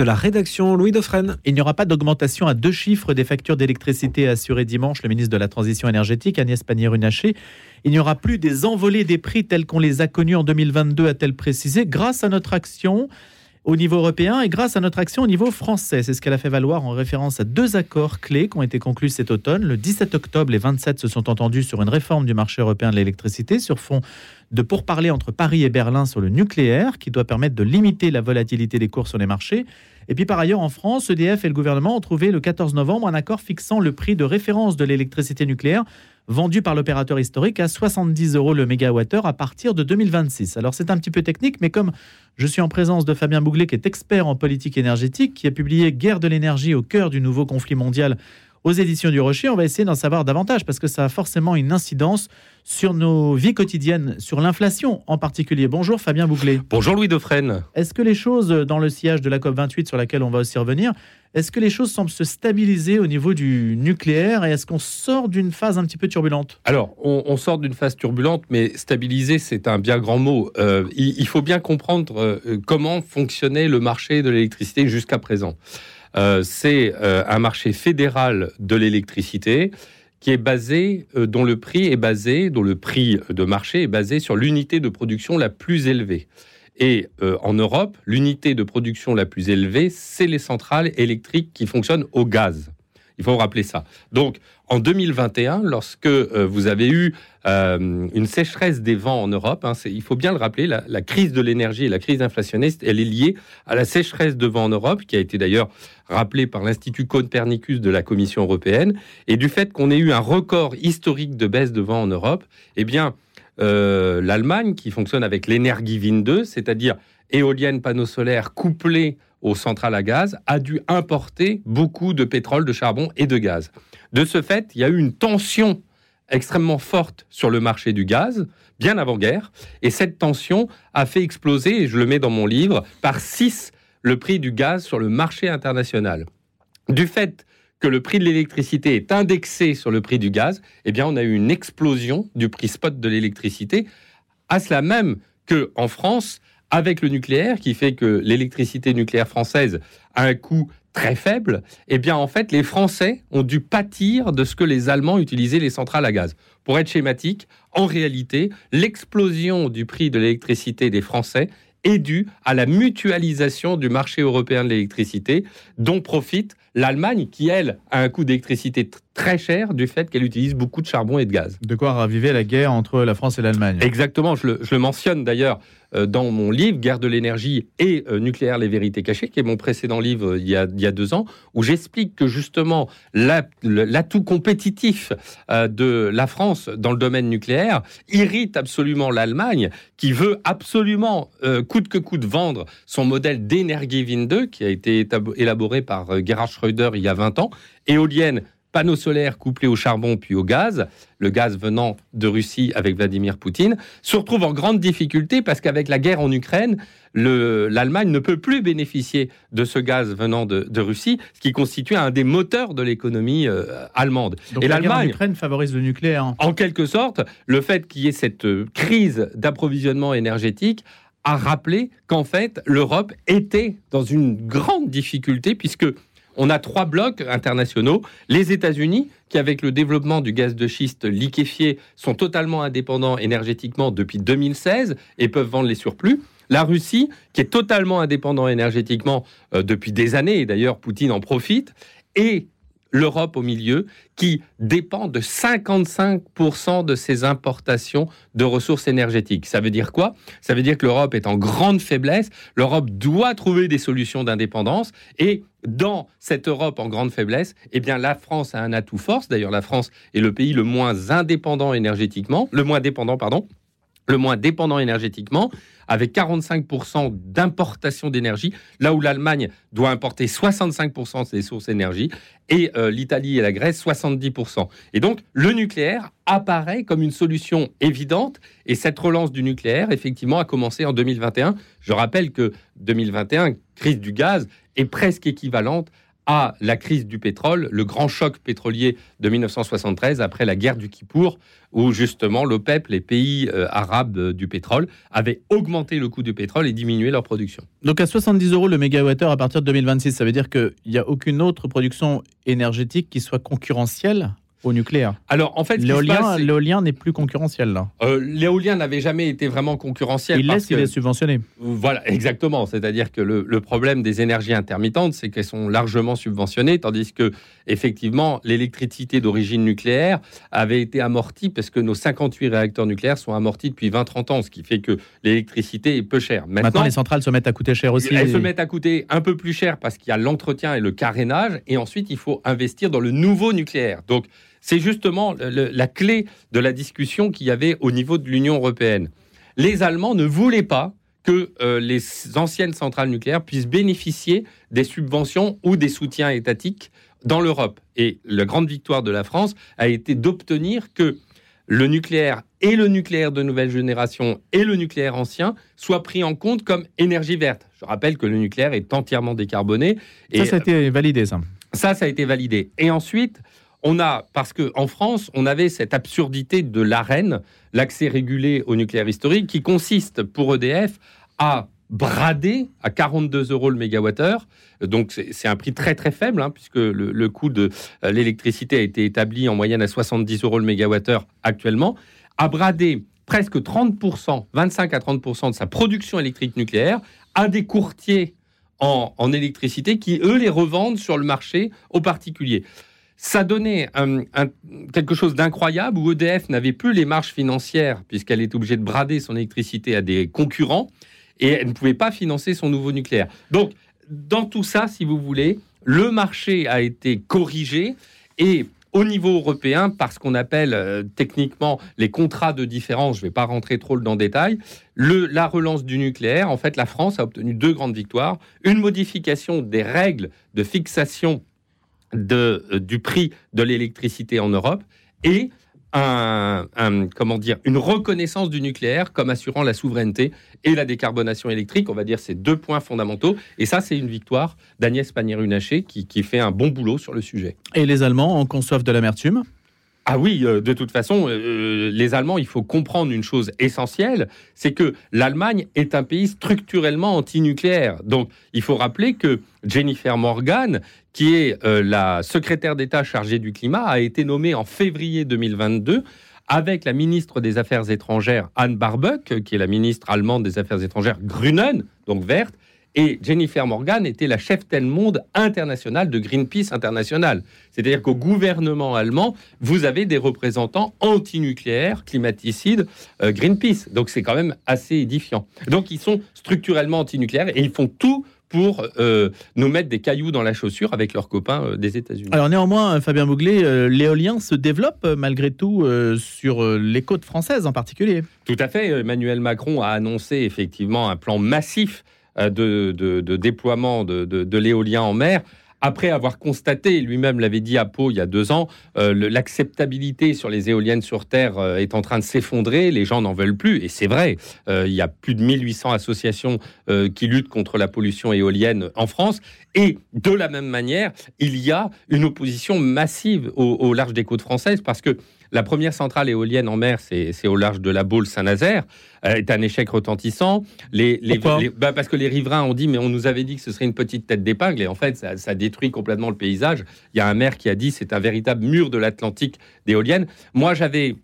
de la rédaction Louis Dauphren. Il n'y aura pas d'augmentation à deux chiffres des factures d'électricité assurées dimanche. Le ministre de la Transition énergétique, Agnès Pannier-Runacher, il n'y aura plus des envolées des prix tels qu'on les a connus en 2022, a-t-elle précisé, grâce à notre action au niveau européen et grâce à notre action au niveau français. C'est ce qu'elle a fait valoir en référence à deux accords clés qui ont été conclus cet automne. Le 17 octobre, les 27 se sont entendus sur une réforme du marché européen de l'électricité sur fond de pourparlers entre Paris et Berlin sur le nucléaire qui doit permettre de limiter la volatilité des cours sur les marchés. Et puis par ailleurs, en France, EDF et le gouvernement ont trouvé le 14 novembre un accord fixant le prix de référence de l'électricité nucléaire vendue par l'opérateur historique à 70 euros le mégawattheure à partir de 2026. Alors c'est un petit peu technique, mais comme je suis en présence de Fabien Bouglet, qui est expert en politique énergétique, qui a publié Guerre de l'énergie au cœur du nouveau conflit mondial aux éditions du Rocher. On va essayer d'en savoir davantage parce que ça a forcément une incidence sur nos vies quotidiennes, sur l'inflation en particulier. Bonjour Fabien Bouglet. Bonjour Louis Dauphren. Est-ce que les choses, dans le sillage de la COP28 sur laquelle on va aussi revenir, est-ce que les choses semblent se stabiliser au niveau du nucléaire et est-ce qu'on sort d'une phase un petit peu turbulente? Alors, on, sort d'une phase turbulente, mais stabiliser, c'est un bien grand mot. Euh, il, faut bien comprendre euh, comment fonctionnait le marché de l'électricité jusqu'à présent. Euh, c'est euh, un marché fédéral de l'électricité euh, dont le prix dont le prix de marché est basé sur l'unité de production la plus élevée. Et en Europe, l'unité de production la plus élevée, c'est les centrales électriques qui fonctionnent au gaz. Il faut rappeler ça. Donc, en 2021, lorsque euh, vous avez eu euh, une sécheresse des vents en Europe, hein, il faut bien le rappeler, la, crise de l'énergie et la crise inflationniste, elle est liée à la sécheresse de vents en Europe, qui a été d'ailleurs rappelée par l'Institut Copernicus de la Commission européenne, et du fait qu'on ait eu un record historique de baisse de vent en Europe, eh bien, euh, l'Allemagne, qui fonctionne avec l'énergie Wind 2, c'est-à-dire éolienne, panneaux solaires couplés aux centrales à gaz, a dû importer beaucoup de pétrole, de charbon et de gaz. De ce fait, il y a eu une tension extrêmement forte sur le marché du gaz, bien avant-guerre, et cette tension a fait exploser, et je le mets dans mon livre, par 6 le prix du gaz sur le marché international. Du fait que le prix de l'électricité est indexé sur le prix du gaz, eh bien, on a eu une explosion du prix spot de l'électricité, à cela même que en France, avec le nucléaire, qui fait que l'électricité nucléaire française a un coût très faible, eh bien en fait les Français ont dû pâtir de ce que les Allemands utilisaient les centrales à gaz. Pour être schématique, en réalité, l'explosion du prix de l'électricité des Français est due à la mutualisation du marché européen de l'électricité dont profite l'Allemagne qui, elle, a un coût d'électricité très cher du fait qu'elle utilise beaucoup de charbon et de gaz. De quoi raviver la guerre entre la France et l'Allemagne. Exactement, je le mentionne d'ailleurs dans mon livre Guerre de l'énergie et euh, nucléaire, les vérités cachées, qui est mon précédent livre euh, il y a, il y a deux ans, où j'explique que justement l'atout compétitif de la France dans le domaine nucléaire irrite absolument l'Allemagne, qui veut absolument, coûte que coûte, vendre son modèle 2, qui a été élaboré par Gerhard Schröder il y a 20 ans, éolienne panneaux solaires couplés au charbon puis au gaz, le gaz venant de Russie avec Vladimir Poutine, se retrouve en grande difficulté parce qu'avec la guerre en Ukraine, l'Allemagne ne peut plus bénéficier de ce gaz venant de, Russie, ce qui constitue un des moteurs de l'économie euh, allemande. Donc Et l'Allemagne, Ukraine favorise le nucléaire. En quelque sorte, le fait qu'il y ait cette euh, crise d'approvisionnement énergétique a rappelé qu'en fait, l'Europe était dans une grande difficulté puisque on a trois blocs internationaux. Les États-Unis, qui avec le développement du gaz de schiste liquéfié sont totalement indépendants énergétiquement depuis 2016 et peuvent vendre les surplus. La Russie, qui est totalement indépendant énergétiquement euh, depuis des années, et d'ailleurs Poutine en profite, et l'Europe au milieu, qui dépend de 55% de ses importations de ressources énergétiques. Ça veut dire quoi? Ça veut dire que l'Europe est en grande faiblesse, l'Europe doit trouver des solutions d'indépendance, et dans cette Europe en grande faiblesse, eh bien la France a un atout force. D'ailleurs, la France est le pays le moins indépendant énergétiquement, le moins dépendant, pardon, le moins dépendant énergétiquement, avec 45% d'importation d'énergie, là où l'Allemagne doit importer 65% de ses sources d'énergie, et euh, l'Italie et la Grèce 70%. Et donc, le nucléaire apparaît comme une solution évidente, et cette relance du nucléaire, effectivement, a commencé en 2021. Je rappelle que 2021, crise du gaz, est presque équivalente à la crise du pétrole, le grand choc pétrolier de 1973 après la guerre du Kippour, où justement l'OPEP, les pays euh, arabes euh, du pétrole, avaient augmenté le coût du pétrole et diminué leur production. Donc à 70 euros le mégawattheure à partir de 2026, ça veut dire qu'il n'y a aucune autre production énergétique qui soit concurrentielle au nucléaire. Alors en fait, l'éolien n'est plus concurrentiel là. Euh, l'éolien n'avait jamais été vraiment concurrentiel. Il laisse, il est subventionné. Voilà, exactement. C'est-à-dire que le, problème des énergies intermittentes, c'est qu'elles sont largement subventionnées, tandis que effectivement l'électricité d'origine nucléaire avait été amortie parce que nos 58 réacteurs nucléaires sont amortis depuis 20-30 ans, ce qui fait que l'électricité est peu chère. Maintenant, les centrales se mettent à coûter cher aussi. Elles se mettent à coûter un peu plus cher parce qu'il y a l'entretien et le carénage, et ensuite il faut investir dans le nouveau nucléaire. Donc c'est justement la clé de la discussion qu'il y avait au niveau de l'Union européenne. Les Allemands ne voulaient pas que euh, les anciennes centrales nucléaires puissent bénéficier des subventions ou des soutiens étatiques dans l'Europe. Et la grande victoire de la France a été d'obtenir que le nucléaire et le nucléaire de nouvelle génération et le nucléaire ancien soient pris en compte comme énergie verte. Je rappelle que le nucléaire est entièrement décarboné. Et ça, ça a été validé, ça. Ça, ça a été validé. Et ensuite, on a, parce qu'en France, on avait cette absurdité de l'arène, l'accès régulé au nucléaire historique, qui consiste pour EDF à brader à 42 euros le mégawattheure. Donc c'est un prix très très faible, hein, puisque le, coût de euh, l'électricité a été établi en moyenne à 70 euros le mégawattheure actuellement, à brader presque 30%, 25 à 30% de sa production électrique nucléaire à des courtiers en, en, électricité qui, eux, les revendent sur le marché aux particuliers ça donnait quelque chose d'incroyable où EDF n'avait plus les marges financières puisqu'elle était obligée de brader son électricité à des concurrents et elle ne pouvait pas financer son nouveau nucléaire. Donc, dans tout ça, si vous voulez, le marché a été corrigé et au niveau européen, par ce qu'on appelle euh, techniquement les contrats de différence, je ne vais pas rentrer trop dans le détail, la relance du nucléaire, en fait, la France a obtenu deux grandes victoires. Une modification des règles de fixation de, euh, du prix de l'électricité en Europe et un, comment dire, une reconnaissance du nucléaire comme assurant la souveraineté et la décarbonation électrique. On va dire ces deux points fondamentaux. Et ça, c'est une victoire d'Agnès Pannier-Runacher qui, qui fait un bon boulot sur le sujet. Et les Allemands en conçoivent de l'amertume ah oui, euh, de toute façon, euh, les Allemands, il faut comprendre une chose essentielle, c'est que l'Allemagne est un pays structurellement antinucléaire. Donc, il faut rappeler que Jennifer Morgan, qui est euh, la secrétaire d'État chargée du climat, a été nommée en février 2022 avec la ministre des Affaires étrangères Anne Barbuck, qui est la ministre allemande des Affaires étrangères Grünen, donc verte, et Jennifer Morgan était la chef tel monde internationale de Greenpeace International. C'est-à-dire qu'au gouvernement allemand, vous avez des représentants antinucléaires, climaticides, euh, Greenpeace. Donc c'est quand même assez édifiant. Donc ils sont structurellement antinucléaires et ils font tout pour euh, nous mettre des cailloux dans la chaussure avec leurs copains euh, des États-Unis. Alors néanmoins, Fabien Bouglet, l'éolien se développe malgré tout sur les côtes françaises en particulier. Tout à fait. Emmanuel Macron a annoncé effectivement un plan massif euh, de, déploiement de, l'éolien en mer. Après avoir constaté, lui-même l'avait dit à Pau il y a deux ans, euh, l'acceptabilité sur les éoliennes sur Terre euh, est en train de s'effondrer, les gens n'en veulent plus, et c'est vrai, il y a plus de 1800 associations qui luttent contre la pollution éolienne en France, et de la même manière, il y a une opposition massive au, au large des côtes françaises, parce que la première centrale éolienne en mer, c'est au large de la Baule Saint-Nazaire, euh, est un échec retentissant. Les, bah, parce que les riverains ont dit, mais on nous avait dit que ce serait une petite tête d'épingle, et en fait, ça, détruit complètement le paysage. Il y a un maire qui a dit, c'est un véritable mur de l'Atlantique d'éoliennes. Moi, j'avais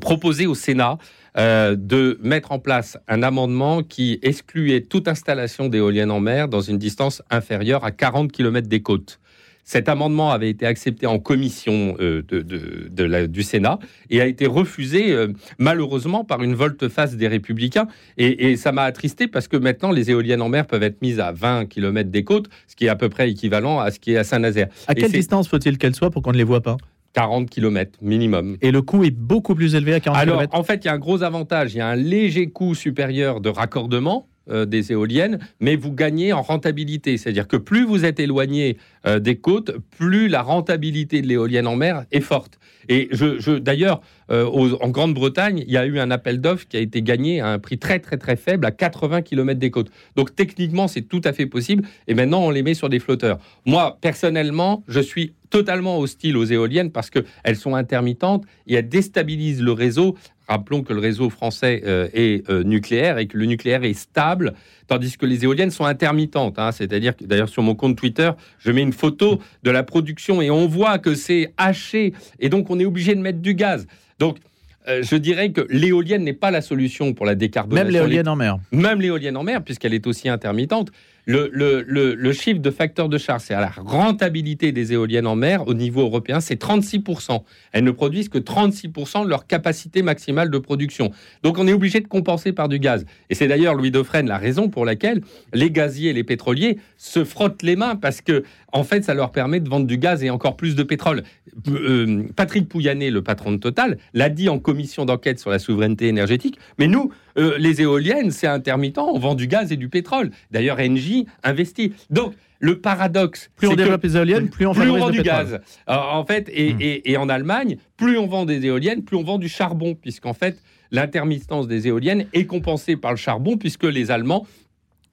proposé au Sénat euh, de mettre en place un amendement qui excluait toute installation d'éoliennes en mer dans une distance inférieure à 40 km des côtes. Cet amendement avait été accepté en commission euh, de, du Sénat et a été refusé euh, malheureusement par une volte-face des Républicains. Et, ça m'a attristé parce que maintenant les éoliennes en mer peuvent être mises à 20 km des côtes, ce qui est à peu près équivalent à ce qui est à Saint-Nazaire. À quelle distance faut-il qu'elle soit pour qu'on ne les voit pas? 40 km minimum. Et le coût est beaucoup plus élevé à 40 Alors, en fait, il y a un gros avantage. Il y a un léger coût supérieur de raccordement des éoliennes, mais vous gagnez en rentabilité. C'est-à-dire que plus vous êtes éloigné des côtes, plus la rentabilité de l'éolienne en mer est forte. Et je, d'ailleurs, en Grande-Bretagne, il y a eu un appel d'offres qui a été gagné à un prix très très très faible, à 80 km des côtes. Donc techniquement, c'est tout à fait possible. Et maintenant, on les met sur des flotteurs. Moi, personnellement, je suis totalement hostile aux éoliennes parce qu'elles sont intermittentes et elles déstabilisent le réseau. Rappelons que le réseau français euh, est euh, nucléaire et que le nucléaire est stable, tandis que les éoliennes sont intermittentes. Hein. C'est-à-dire que d'ailleurs sur mon compte Twitter, je mets une photo de la production et on voit que c'est haché et donc on est obligé de mettre du gaz. Donc euh, je dirais que l'éolienne n'est pas la solution pour la décarbonation. Même l'éolienne en mer. Même l'éolienne en mer, puisqu'elle est aussi intermittente. Le, chiffre de facteur de charge, c'est à la rentabilité des éoliennes en mer au niveau européen, c'est 36%. Elles ne produisent que 36% de leur capacité maximale de production. Donc on est obligé de compenser par du gaz. Et c'est d'ailleurs, Louis Dauphren, la raison pour laquelle les gaziers et les pétroliers se frottent les mains parce que, en fait, ça leur permet de vendre du gaz et encore plus de pétrole. Euh, Patrick Pouyanné, le patron de Total, l'a dit en commission d'enquête sur la souveraineté énergétique. Mais nous, euh, les éoliennes, c'est intermittent, on vend du gaz et du pétrole. D'ailleurs, Engie investit. Donc, le paradoxe, plus on développe les éoliennes, plus on, vend du gaz. en fait, hmm. et, en Allemagne, plus on vend des éoliennes, plus on vend du charbon, puisqu'en fait, l'intermittence des éoliennes est compensée par le charbon, puisque les Allemands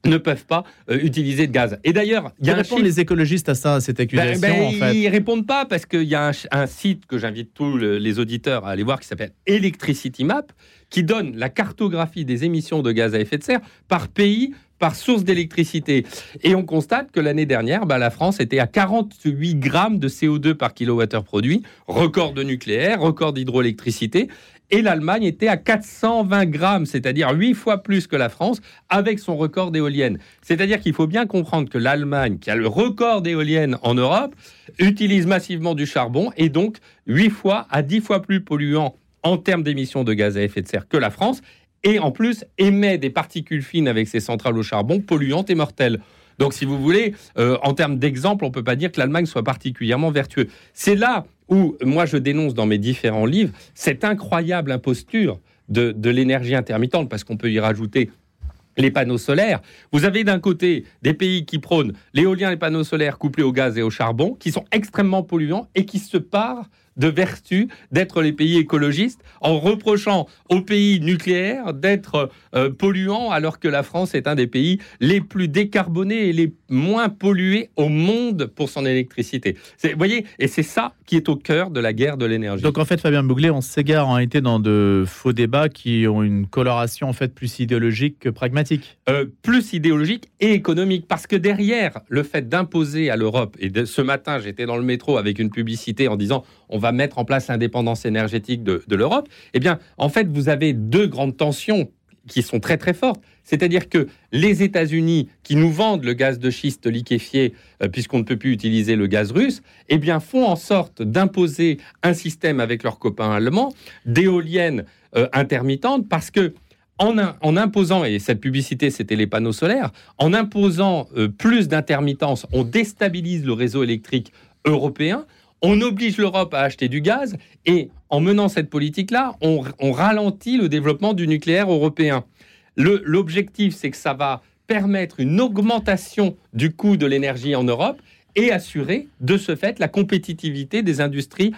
ne peuvent pas euh, utiliser de gaz. Et d'ailleurs, il y a répondent les écologistes à ça, à cette ben, accusation ben, en fait. Ils répondent pas parce qu'il y a un, site que j'invite tous les auditeurs à aller voir qui s'appelle Electricity Map, qui donne la cartographie des émissions de gaz à effet de serre par pays, par source d'électricité. Et on constate que l'année dernière, bah, la France était à 48 grammes de CO2 par kilowattheure produit, record de nucléaire, record d'hydroélectricité et l'Allemagne était à 420 grammes, c'est-à-dire 8 fois plus que la France, avec son record d'éoliennes. C'est-à-dire qu'il faut bien comprendre que l'Allemagne, qui a le record d'éoliennes en Europe, utilise massivement du charbon et donc 8 fois à 10 fois plus polluant en termes d'émissions de gaz à effet de serre que la France, et en plus émet des particules fines avec ses centrales au charbon polluantes et mortelles. Donc, si vous voulez, euh, en termes d'exemple, on ne peut pas dire que l'Allemagne soit particulièrement vertueux. C'est là où moi je dénonce dans mes différents livres cette incroyable imposture de, l'énergie intermittente, parce qu'on peut y rajouter les panneaux solaires. Vous avez d'un côté des pays qui prônent l'éolien et les panneaux solaires couplés au gaz et au charbon, qui sont extrêmement polluants et qui se parent de vertu d'être les pays écologistes en reprochant aux pays nucléaires d'être euh, polluants alors que la France est un des pays les plus décarbonés et les moins pollués au monde pour son électricité. Vous voyez, et c'est ça qui est au cœur de la guerre de l'énergie. Donc en fait, Fabien Bouglet, on s'égare en été dans de faux débats qui ont une coloration en fait plus idéologique que pragmatique. Euh, plus idéologique et économique, parce que derrière le fait d'imposer à l'Europe, et ce matin j'étais dans le métro avec une publicité en disant on va mettre en place l'indépendance énergétique de, l'Europe, eh bien, en fait, vous avez deux grandes tensions qui sont très très fortes. C'est-à-dire que les États-Unis, qui nous vendent le gaz de schiste liquéfié, euh, puisqu'on ne peut plus utiliser le gaz russe, eh bien, font en sorte d'imposer un système avec leurs copains allemands d'éoliennes euh, intermittentes, parce que en, imposant, et cette publicité c'était les panneaux solaires, en imposant euh, plus d'intermittence, on déstabilise le réseau électrique européen, on oblige l'Europe à acheter du gaz et en menant cette politique-là, on, ralentit le développement du nucléaire européen. L'objectif, c'est que ça va permettre une augmentation du coût de l'énergie en Europe et assurer de ce fait la compétitivité des industries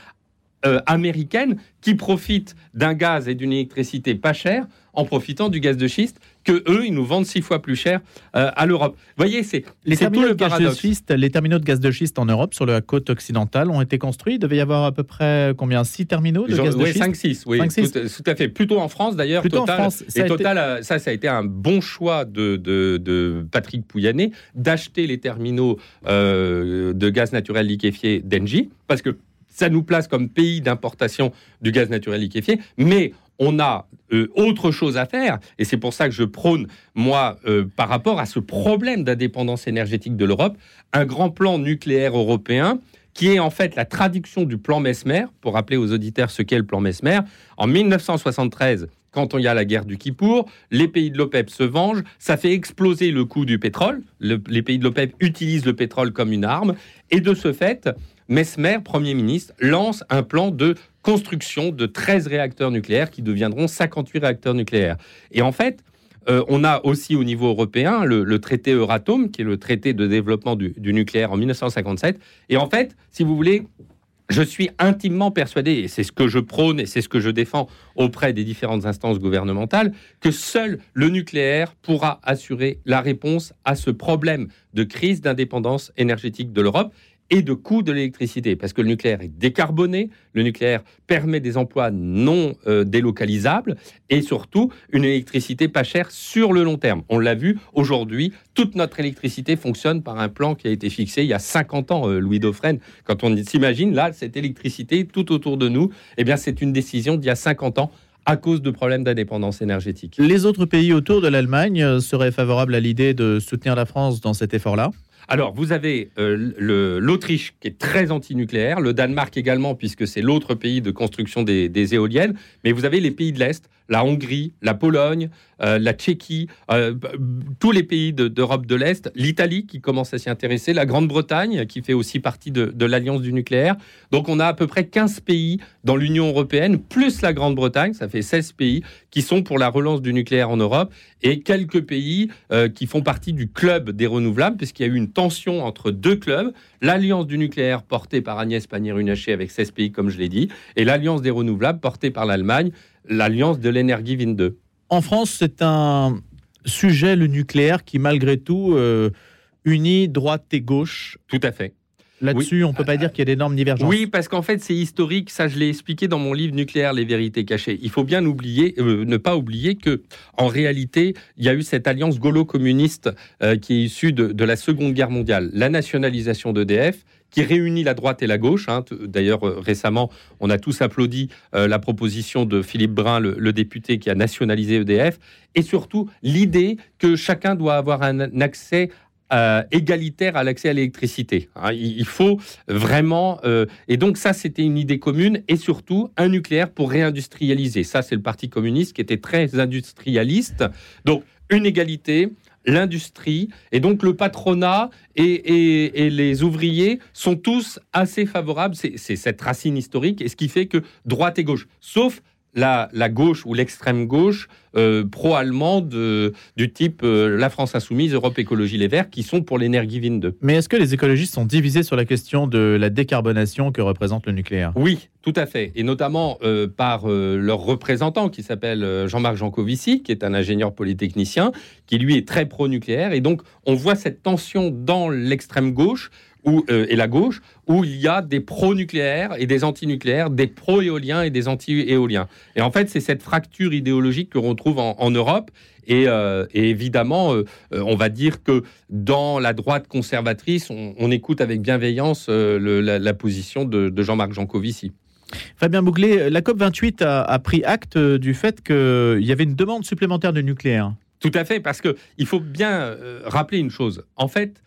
euh, américaines qui profitent d'un gaz et d'une électricité pas chère en profitant du gaz de schiste que eux, ils nous vendent six fois plus cher euh, à l'Europe. Vous voyez, c'est les terminaux de gaz de schiste, les terminaux de gaz de schiste en Europe, sur la côte occidentale, ont été construits. Il devait y avoir à peu près combien Six terminaux de gaz de schiste 5 6 oui, tout, à fait. Plutôt en France d'ailleurs. Total, ça et Total, ça, ça a été un bon choix de, de, Patrick Pouyanné d'acheter les terminaux euh, de gaz naturel liquéfié d'Engie, parce que ça nous place comme pays d'importation du gaz naturel liquéfié, mais on a euh, autre chose à faire, et c'est pour ça que je prône, moi, euh, par rapport à ce problème d'indépendance énergétique de l'Europe, un grand plan nucléaire européen qui est en fait la traduction du plan Mesmer, pour rappeler aux auditeurs ce qu'est le plan Mesmer. En 1973, quand il y a la guerre du Kippour, les pays de l'OPEP se vengent, ça fait exploser le coût du pétrole, les pays de l'OPEP utilisent le pétrole comme une arme, et de ce fait, Mesmer, Premier ministre, lance un plan de construction de 13 réacteurs nucléaires qui deviendront 58 réacteurs nucléaires. Et en fait, euh, on a aussi au niveau européen le, traité Euratom, qui est le traité de développement du, nucléaire en 1957. Et en fait, si vous voulez, je suis intimement persuadé, et c'est ce que je prône et c'est ce que je défends auprès des différentes instances gouvernementales, que seul le nucléaire pourra assurer la réponse à ce problème de crise d'indépendance énergétique de l'Europe et de coût de l'électricité, parce que le nucléaire est décarboné, le nucléaire permet des emplois non euh, délocalisables et surtout une électricité pas chère sur le long terme. On l'a vu aujourd'hui, toute notre électricité fonctionne par un plan qui a été fixé il y a 50 ans, euh, Louis Dauphren. Quand on s'imagine là cette électricité tout autour de nous, eh bien c'est une décision d'il y a 50 ans à cause de problèmes d'indépendance énergétique. Les autres pays autour de l'Allemagne euh, seraient favorables à l'idée de soutenir la France dans cet effort-là? Alors, vous avez euh, l'Autriche qui est très anti-nucléaire, le Danemark également, puisque c'est l'autre pays de construction des, éoliennes, mais vous avez les pays de l'Est, la Hongrie, la Pologne, euh, la Tchéquie, euh, tous les pays d'Europe de, l'Est, l'Italie qui commence à s'y intéresser, la Grande-Bretagne qui fait aussi partie de, l'Alliance du nucléaire. Donc on a à peu près 15 pays dans l'Union européenne, plus la Grande-Bretagne, ça fait 16 pays qui sont pour la relance du nucléaire en Europe, et quelques pays euh, qui font partie du club des renouvelables, puisqu'il y a eu une tension entre deux clubs, l'Alliance du nucléaire portée par Agnès Pannier-Runacher avec 16 pays, comme je l'ai dit, et l'Alliance des renouvelables portée par l'Allemagne l'alliance de l'énergie Wind 2. En France, c'est un sujet, le nucléaire, qui malgré tout euh, unit droite et gauche. Tout à fait. Là-dessus, on ne peut pas dire qu'il y a d'énormes divergences. Oui, parce qu'en fait, c'est historique. Ça, je l'ai expliqué dans mon livre Nucléaire, les vérités cachées. Il faut bien oublier, euh, ne pas oublier que, en réalité, il y a eu cette alliance gaulo-communiste euh, qui est issue de, de, la Seconde Guerre mondiale. La nationalisation d'EDF, qui réunit la droite et la gauche. Hein. D'ailleurs, euh, récemment, on a tous applaudi euh, la proposition de Philippe Brun, le, député qui a nationalisé EDF, et surtout l'idée que chacun doit avoir un accès euh, égalitaire à l'accès à l'électricité. Hein. il faut vraiment... et donc ça, c'était une idée commune, et surtout un nucléaire pour réindustrialiser. Ça, c'est le Parti communiste qui était très industrialiste. Donc, une égalité, l'industrie et donc le patronat et, les ouvriers sont tous assez favorables. C'est cette racine historique et ce qui fait que droite et gauche, sauf la, gauche ou l'extrême gauche euh, pro-allemande du type euh, la France insoumise, Europe Écologie Les Verts, qui sont pour l'énergie Wind 2. Mais est-ce que les écologistes sont divisés sur la question de la décarbonation que représente le nucléaire? Oui, tout à fait, et notamment euh, par leur représentant qui s'appelle Jean-Marc Jancovici, qui est un ingénieur polytechnicien, qui lui est très pro-nucléaire, et donc on voit cette tension dans l'extrême gauche euh, et la gauche, où il y a des pro-nucléaires et des anti-nucléaires, des pro-éoliens et des anti-éoliens. Et en fait, c'est cette fracture idéologique que l'on trouve en, Europe. Et, euh, évidemment, euh, on va dire que dans la droite conservatrice, on, écoute avec bienveillance la, position de, Jean-Marc Jancovici. Fabien Bouclé, la COP28 a, a pris acte du fait qu'il y avait une demande supplémentaire de nucléaire. Tout à fait, parce qu'il faut bien rappeler une chose. En fait,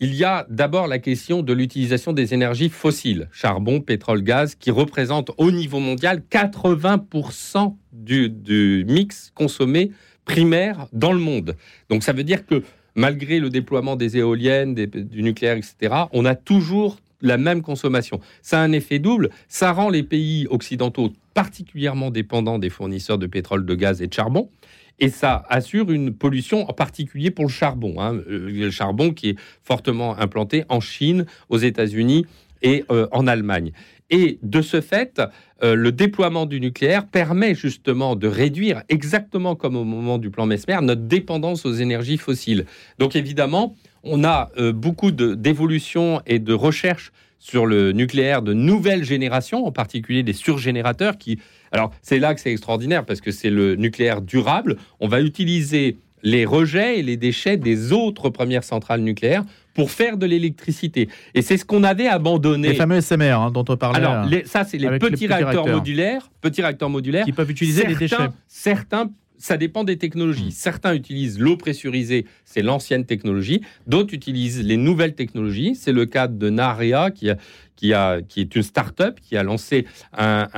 il y a d'abord la question de l'utilisation des énergies fossiles, charbon, pétrole, gaz, qui représentent au niveau mondial 80% du, mix consommé primaire dans le monde. Donc ça veut dire que malgré le déploiement des éoliennes, du nucléaire, etc., on a toujours la même consommation. Ça a un effet double, ça rend les pays occidentaux particulièrement dépendants des fournisseurs de pétrole, de gaz et de charbon et ça assure une pollution en particulier pour le charbon. Hein. Euh, le charbon qui est fortement implanté en Chine, aux États-Unis et euh, en Allemagne. Et de ce fait, euh, le déploiement du nucléaire permet justement de réduire, exactement comme au moment du plan Mesmer, notre dépendance aux énergies fossiles. Donc évidemment, on a beaucoup d'évolutions et de recherches sur le nucléaire de nouvelle génération, en particulier des surgénérateurs qui... Alors c'est là que c'est extraordinaire parce que c'est le nucléaire durable. On va utiliser les rejets et les déchets des autres premières centrales nucléaires pour faire de l'électricité. Et c'est ce qu'on avait abandonné. Les fameux SMR hein, dont on parlait. Alors, ça, c'est les petits, réacteurs, modulaires, petits réacteurs modulaires qui peuvent utiliser les déchets. Certains ça dépend des technologies. Hmm. Certains utilisent l'eau pressurisée, c'est l'ancienne technologie. D'autres utilisent les nouvelles technologies. C'est le cas de Naria, qui, qui, a, qui est une start-up qui a lancé un,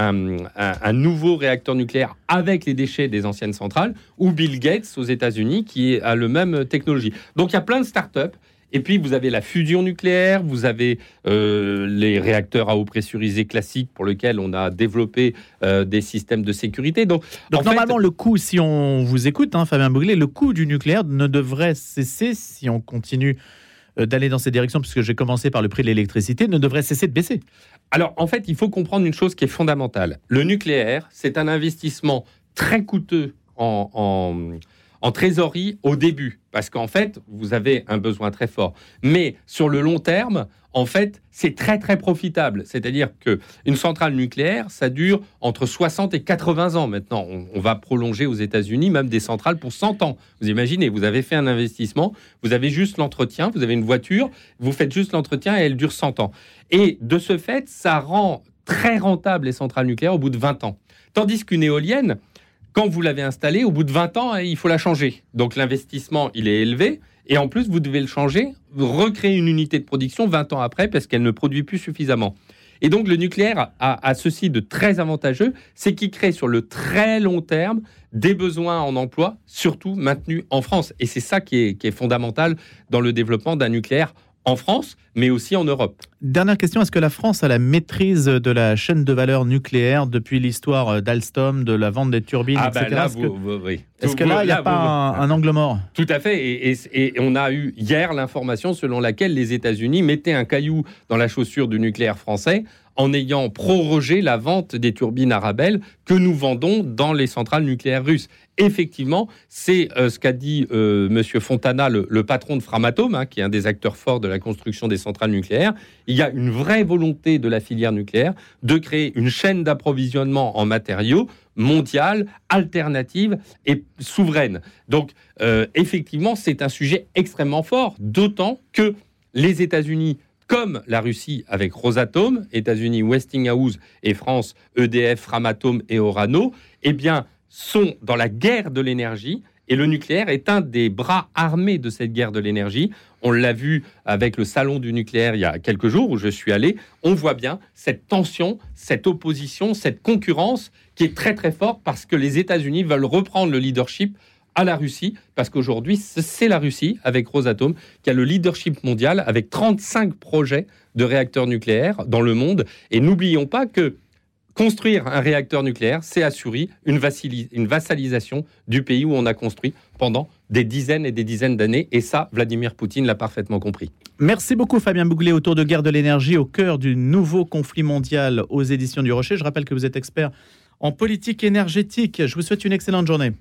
un, nouveau réacteur nucléaire avec les déchets des anciennes centrales, ou Bill Gates aux États-Unis, qui a le même technologie. Donc il y a plein de start-up Et puis, vous avez la fusion nucléaire, vous avez euh, les réacteurs à eau pressurisée classiques pour lesquels on a développé euh, des systèmes de sécurité. Donc, Donc normalement, le coût, si on vous écoute, hein, Fabien Bouglet, le coût du nucléaire ne devrait cesser si on continue euh, d'aller dans cette direction, puisque j'ai commencé par le prix de l'électricité, ne devrait cesser de baisser. Alors, en fait, il faut comprendre une chose qui est fondamentale. Le nucléaire, c'est un investissement très coûteux en, en en trésorerie au début, parce qu'en fait, vous avez un besoin très fort. Mais sur le long terme, en fait, c'est très très profitable. C'est-à-dire que une centrale nucléaire, ça dure entre 60 et 80 ans maintenant. On, va prolonger aux États-Unis même des centrales pour 100 ans. Vous imaginez, vous avez fait un investissement, vous avez juste l'entretien, vous avez une voiture, vous faites juste l'entretien et elle dure 100 ans. Et de ce fait, ça rend très rentable les centrales nucléaires au bout de 20 ans. Tandis qu'une éolienne, quand vous l'avez installée, au bout de 20 ans, il faut la changer. Donc l'investissement, il est élevé. Et en plus, vous devez le changer, recréer une unité de production 20 ans après parce qu'elle ne produit plus suffisamment. Et donc le nucléaire a, ceci de très avantageux, c'est qu'il crée sur le très long terme des besoins en emploi, surtout maintenus en France. Et c'est ça qui est fondamental dans le développement d'un nucléaire en France, mais aussi en Europe. Dernière question, est-ce que la France a la maîtrise de la chaîne de valeur nucléaire depuis l'histoire d'Alstom, de la vente des turbines, ah etc. Ben est-ce que, que, là, il n'y a pas un, angle mort? Tout à fait. Et, et, on a eu hier l'information selon laquelle les États-Unis mettaient un caillou dans la chaussure du nucléaire français en ayant prorogé la vente des turbines Arabelle que nous vendons dans les centrales nucléaires russes. Effectivement, c'est euh, ce qu'a dit euh, Monsieur Fontana, le, patron de Framatome, hein, qui est un des acteurs forts de la construction des centrales nucléaires. Il y a une vraie volonté de la filière nucléaire de créer une chaîne d'approvisionnement en matériaux mondiale, alternative et souveraine. Donc, euh, effectivement, c'est un sujet extrêmement fort, d'autant que les États-Unis comme la Russie avec Rosatom, États-Unis Westinghouse et France EDF, Framatome et Orano, eh bien, sont dans la guerre de l'énergie. Et le nucléaire est un des bras armés de cette guerre de l'énergie. On l'a vu avec le salon du nucléaire il y a quelques jours où je suis allé. On voit bien cette tension, cette opposition, cette concurrence qui est très très forte parce que les États-Unis veulent reprendre le leadership à la Russie, parce qu'aujourd'hui, c'est la Russie, avec Rosatom, qui a le leadership mondial, avec 35 projets de réacteurs nucléaires dans le monde. Et n'oublions pas que construire un réacteur nucléaire, c'est assurer une, vassalisation du pays où on a construit pendant des dizaines et des dizaines d'années. Et ça, Vladimir Poutine l'a parfaitement compris. Merci beaucoup Fabien Bouglet autour de Guerre de l'énergie au cœur du nouveau conflit mondial aux éditions du Rocher. Je rappelle que vous êtes expert en politique énergétique. Je vous souhaite une excellente journée.